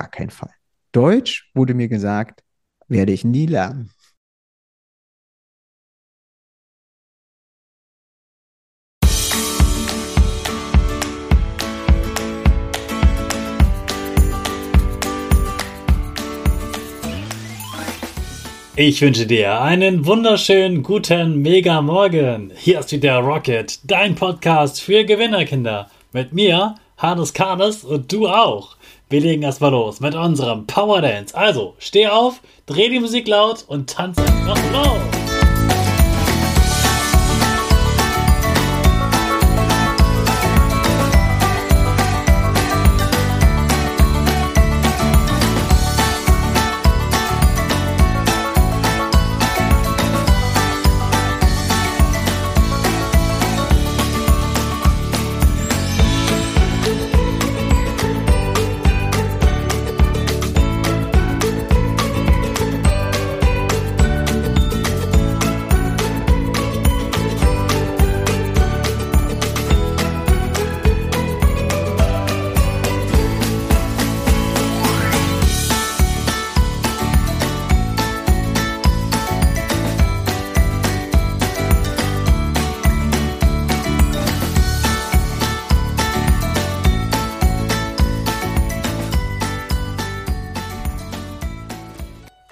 gar keinen Fall. Deutsch wurde mir gesagt, werde ich nie lernen. Ich wünsche dir einen wunderschönen guten Mega Morgen. Hier ist wieder Rocket, dein Podcast für Gewinnerkinder. Mit mir, Hannes Karnes und du auch. Wir legen erstmal los mit unserem Power Dance. Also, steh auf, dreh die Musik laut und tanz einfach los.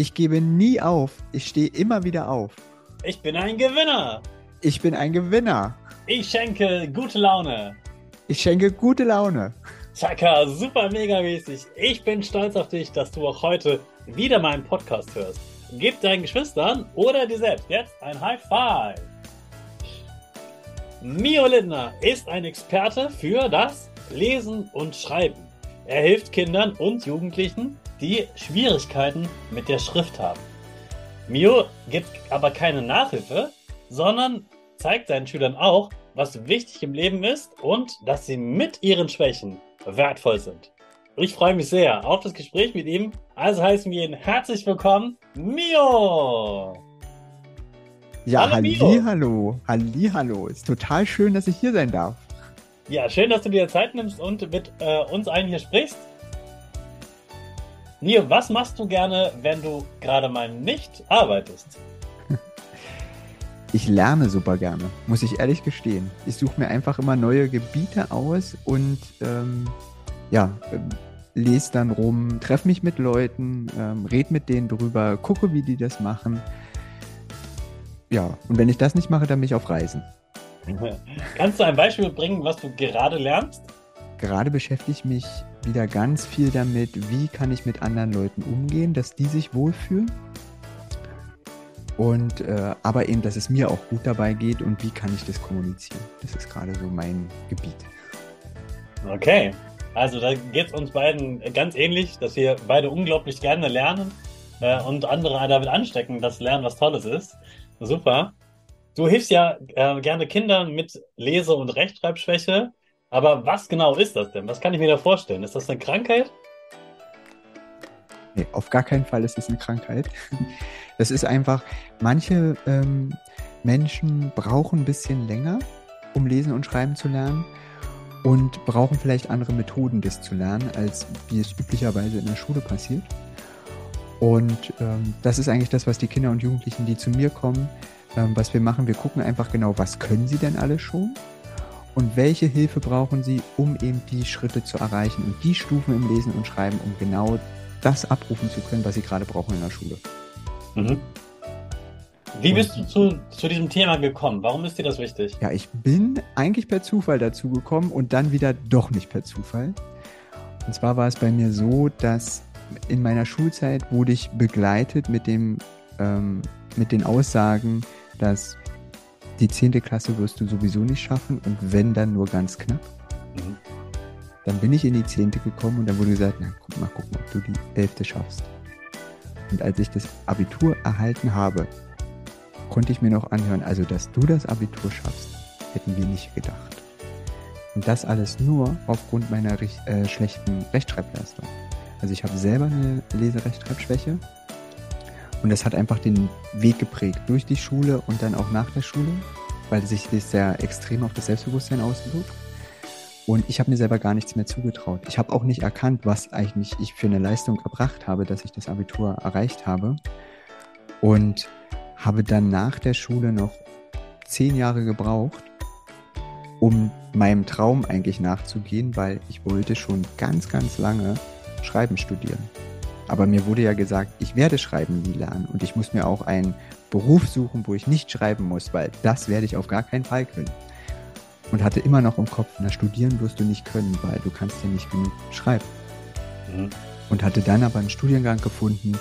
Ich gebe nie auf. Ich stehe immer wieder auf. Ich bin ein Gewinner. Ich bin ein Gewinner. Ich schenke gute Laune. Ich schenke gute Laune. Chaka, super mega mäßig. Ich bin stolz auf dich, dass du auch heute wieder meinen Podcast hörst. Gib deinen Geschwistern oder dir selbst jetzt ein High Five. Mio Lindner ist ein Experte für das Lesen und Schreiben. Er hilft Kindern und Jugendlichen, die Schwierigkeiten mit der Schrift haben. Mio gibt aber keine Nachhilfe, sondern zeigt seinen Schülern auch, was wichtig im Leben ist und dass sie mit ihren Schwächen wertvoll sind. Ich freue mich sehr auf das Gespräch mit ihm. Also heißen wir ihn herzlich willkommen, Mio! Ja, hallo, hallo, hallo. Ist total schön, dass ich hier sein darf. Ja, schön, dass du dir Zeit nimmst und mit äh, uns allen hier sprichst. Mio, was machst du gerne, wenn du gerade mal nicht arbeitest? Ich lerne super gerne, muss ich ehrlich gestehen. Ich suche mir einfach immer neue Gebiete aus und ähm, ja, ähm, lese dann rum, treffe mich mit Leuten, ähm, red mit denen drüber, gucke, wie die das machen. Ja, und wenn ich das nicht mache, dann bin ich auf Reisen. Kannst du ein Beispiel bringen, was du gerade lernst? Gerade beschäftige ich mich wieder ganz viel damit, wie kann ich mit anderen Leuten umgehen, dass die sich wohlfühlen und äh, aber eben, dass es mir auch gut dabei geht und wie kann ich das kommunizieren. Das ist gerade so mein Gebiet. Okay, also da geht es uns beiden ganz ähnlich, dass wir beide unglaublich gerne lernen äh, und andere damit anstecken, dass Lernen was Tolles ist. Super. Du hilfst ja äh, gerne Kindern mit Lese- und Rechtschreibschwäche. Aber was genau ist das denn? Was kann ich mir da vorstellen? Ist das eine Krankheit? Nee, auf gar keinen Fall ist es eine Krankheit. Das ist einfach, manche ähm, Menschen brauchen ein bisschen länger, um lesen und schreiben zu lernen und brauchen vielleicht andere Methoden, das zu lernen, als wie es üblicherweise in der Schule passiert. Und ähm, das ist eigentlich das, was die Kinder und Jugendlichen, die zu mir kommen, ähm, was wir machen. Wir gucken einfach genau, was können sie denn alle schon und welche Hilfe brauchen sie, um eben die Schritte zu erreichen und die Stufen im Lesen und Schreiben, um genau das abrufen zu können, was sie gerade brauchen in der Schule. Mhm. Wie bist du zu, zu diesem Thema gekommen? Warum ist dir das wichtig? Ja, ich bin eigentlich per Zufall dazu gekommen und dann wieder doch nicht per Zufall. Und zwar war es bei mir so, dass in meiner Schulzeit wurde ich begleitet mit dem ähm, mit den Aussagen, dass die 10. Klasse wirst du sowieso nicht schaffen und wenn dann nur ganz knapp. Mhm. Dann bin ich in die 10. gekommen und dann wurde gesagt, na guck mal gucken, ob du die 11. schaffst. Und als ich das Abitur erhalten habe, konnte ich mir noch anhören, also dass du das Abitur schaffst, hätten wir nicht gedacht. Und das alles nur aufgrund meiner äh, schlechten Rechtschreibleistung. Also ich habe selber eine Leserechtschreibschwäche und das hat einfach den Weg geprägt durch die Schule und dann auch nach der Schule, weil sich das sehr extrem auf das Selbstbewusstsein auswirkt. Und ich habe mir selber gar nichts mehr zugetraut. Ich habe auch nicht erkannt, was eigentlich ich für eine Leistung erbracht habe, dass ich das Abitur erreicht habe. Und habe dann nach der Schule noch zehn Jahre gebraucht, um meinem Traum eigentlich nachzugehen, weil ich wollte schon ganz, ganz lange Schreiben studieren. Aber mir wurde ja gesagt, ich werde Schreiben nie lernen und ich muss mir auch einen Beruf suchen, wo ich nicht schreiben muss, weil das werde ich auf gar keinen Fall können. Und hatte immer noch im Kopf, na studieren wirst du nicht können, weil du kannst ja nicht genug schreiben. Mhm. Und hatte dann aber einen Studiengang gefunden,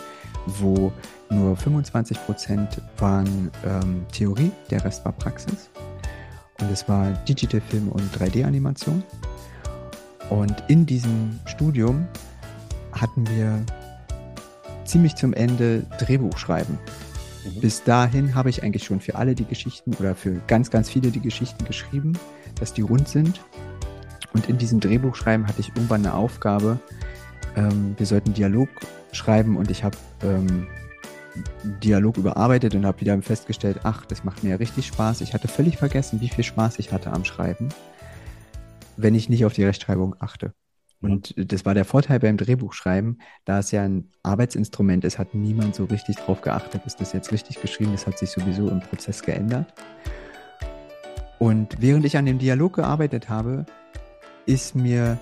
wo nur 25 Prozent waren ähm, Theorie, der Rest war Praxis. Und es war Digital Film und 3D-Animation. Und in diesem Studium hatten wir ziemlich zum Ende Drehbuch schreiben. Mhm. Bis dahin habe ich eigentlich schon für alle die Geschichten oder für ganz, ganz viele die Geschichten geschrieben, dass die rund sind. Und in diesem Drehbuchschreiben hatte ich irgendwann eine Aufgabe. Ähm, wir sollten Dialog schreiben und ich habe ähm, Dialog überarbeitet und habe wieder festgestellt, ach, das macht mir ja richtig Spaß. Ich hatte völlig vergessen, wie viel Spaß ich hatte am Schreiben, wenn ich nicht auf die Rechtschreibung achte. Und das war der Vorteil beim Drehbuchschreiben, da es ja ein Arbeitsinstrument ist, hat niemand so richtig drauf geachtet, ist das jetzt richtig geschrieben, das hat sich sowieso im Prozess geändert. Und während ich an dem Dialog gearbeitet habe, ist mir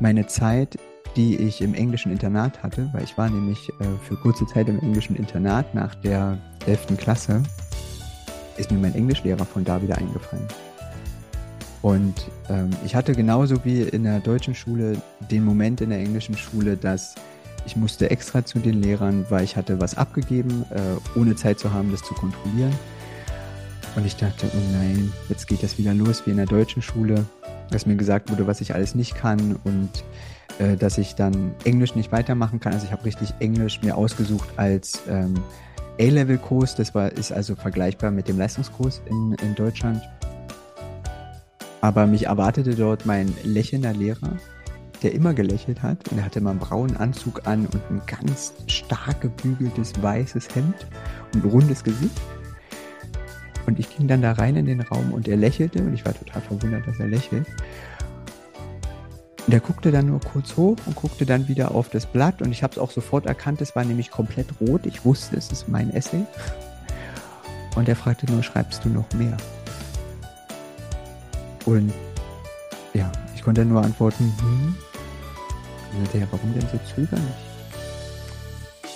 meine Zeit, die ich im englischen Internat hatte, weil ich war nämlich äh, für kurze Zeit im englischen Internat nach der 11. Klasse, ist mir mein Englischlehrer von da wieder eingefallen. Und ähm, ich hatte genauso wie in der deutschen Schule den Moment in der englischen Schule, dass ich musste extra zu den Lehrern, weil ich hatte was abgegeben, äh, ohne Zeit zu haben, das zu kontrollieren. Und ich dachte, oh nein, jetzt geht das wieder los wie in der deutschen Schule, dass mir gesagt wurde, was ich alles nicht kann und äh, dass ich dann Englisch nicht weitermachen kann. Also ich habe richtig Englisch mir ausgesucht als ähm, A-Level-Kurs. Das war, ist also vergleichbar mit dem Leistungskurs in, in Deutschland. Aber mich erwartete dort mein lächelnder Lehrer, der immer gelächelt hat. Und er hatte immer einen braunen Anzug an und ein ganz stark gebügeltes weißes Hemd und ein rundes Gesicht. Und ich ging dann da rein in den Raum und er lächelte und ich war total verwundert, dass er lächelt. Und er guckte dann nur kurz hoch und guckte dann wieder auf das Blatt und ich habe es auch sofort erkannt, es war nämlich komplett rot. Ich wusste, es ist mein Essay. Und er fragte nur, schreibst du noch mehr? Und ja, ich konnte nur antworten, hm. Und ja, warum denn so zögerlich?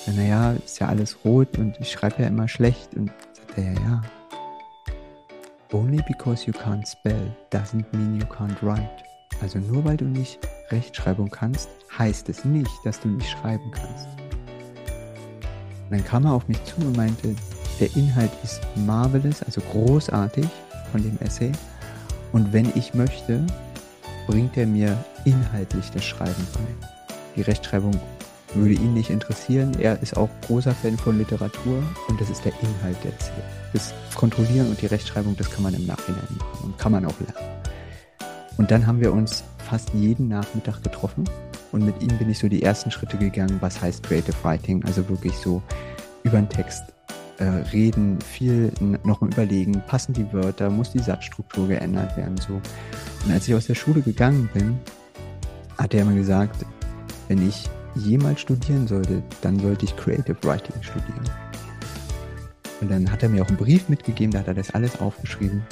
Ja, naja, ist ja alles rot und ich schreibe ja immer schlecht. Und sagte, ja, ja. Only because you can't spell doesn't mean you can't write. Also nur weil du nicht Rechtschreibung kannst, heißt es nicht, dass du nicht schreiben kannst. Und dann kam er auf mich zu und meinte, der Inhalt ist marvelous, also großartig von dem Essay. Und wenn ich möchte, bringt er mir inhaltlich das Schreiben bei. Die Rechtschreibung würde ihn nicht interessieren. Er ist auch großer Fan von Literatur und das ist der Inhalt, der zählt. Das Kontrollieren und die Rechtschreibung, das kann man im Nachhinein machen und kann man auch lernen. Und dann haben wir uns fast jeden Nachmittag getroffen und mit ihm bin ich so die ersten Schritte gegangen, was heißt Creative Writing, also wirklich so über den Text äh, reden, viel nochmal überlegen, passen die Wörter, muss die Satzstruktur geändert werden, so. Und als ich aus der Schule gegangen bin, hat er immer gesagt, wenn ich jemals studieren sollte, dann sollte ich Creative Writing studieren. Und dann hat er mir auch einen Brief mitgegeben, da hat er das alles aufgeschrieben.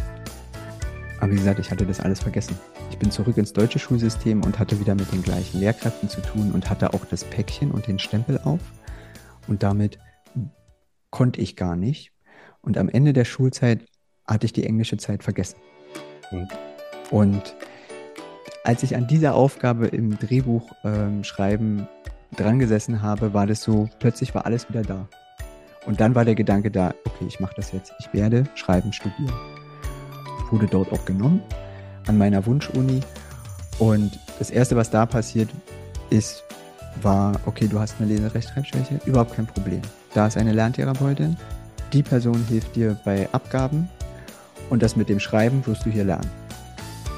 Aber wie gesagt, ich hatte das alles vergessen. Ich bin zurück ins deutsche Schulsystem und hatte wieder mit den gleichen Lehrkräften zu tun und hatte auch das Päckchen und den Stempel auf. Und damit konnte ich gar nicht. Und am Ende der Schulzeit hatte ich die englische Zeit vergessen. Mhm. Und als ich an dieser Aufgabe im Drehbuch ähm, schreiben dran gesessen habe, war das so, plötzlich war alles wieder da. Und dann war der Gedanke da, okay, ich mache das jetzt. Ich werde schreiben studieren. Wurde dort auch genommen an meiner Wunschuni. Und das Erste, was da passiert ist, war, okay, du hast eine Leserechtschreibschwäche, überhaupt kein Problem. Da ist eine Lerntherapeutin, die Person hilft dir bei Abgaben und das mit dem Schreiben wirst du hier lernen.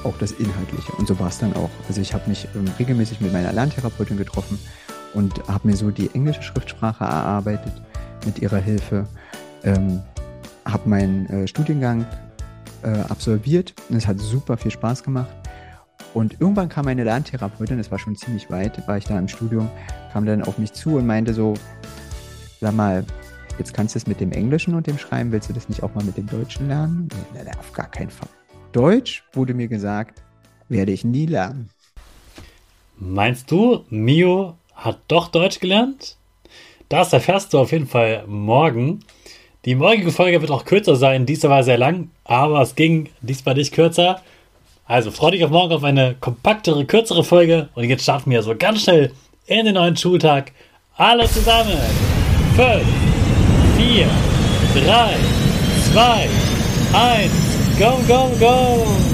Auch das Inhaltliche. Und so war es dann auch. Also ich habe mich ähm, regelmäßig mit meiner Lerntherapeutin getroffen und habe mir so die englische Schriftsprache erarbeitet mit ihrer Hilfe. Ähm, habe meinen äh, Studiengang äh, absolviert und es hat super viel Spaß gemacht. Und irgendwann kam meine Lerntherapeutin, das war schon ziemlich weit, war ich da im Studium, kam dann auf mich zu und meinte so, sag mal, jetzt kannst du es mit dem Englischen und dem Schreiben, willst du das nicht auch mal mit dem Deutschen lernen? Nee, nee, auf gar keinen Fall. Deutsch wurde mir gesagt, werde ich nie lernen. Meinst du, Mio hat doch Deutsch gelernt? Das erfährst du auf jeden Fall morgen. Die morgige Folge wird auch kürzer sein. Diesmal war sehr lang, aber es ging diesmal nicht kürzer. Also freu dich auf morgen auf eine kompaktere, kürzere Folge. Und jetzt starten wir so ganz schnell in den neuen Schultag. Alle zusammen. 5, 4, 3, 2, 1. Go, go, go!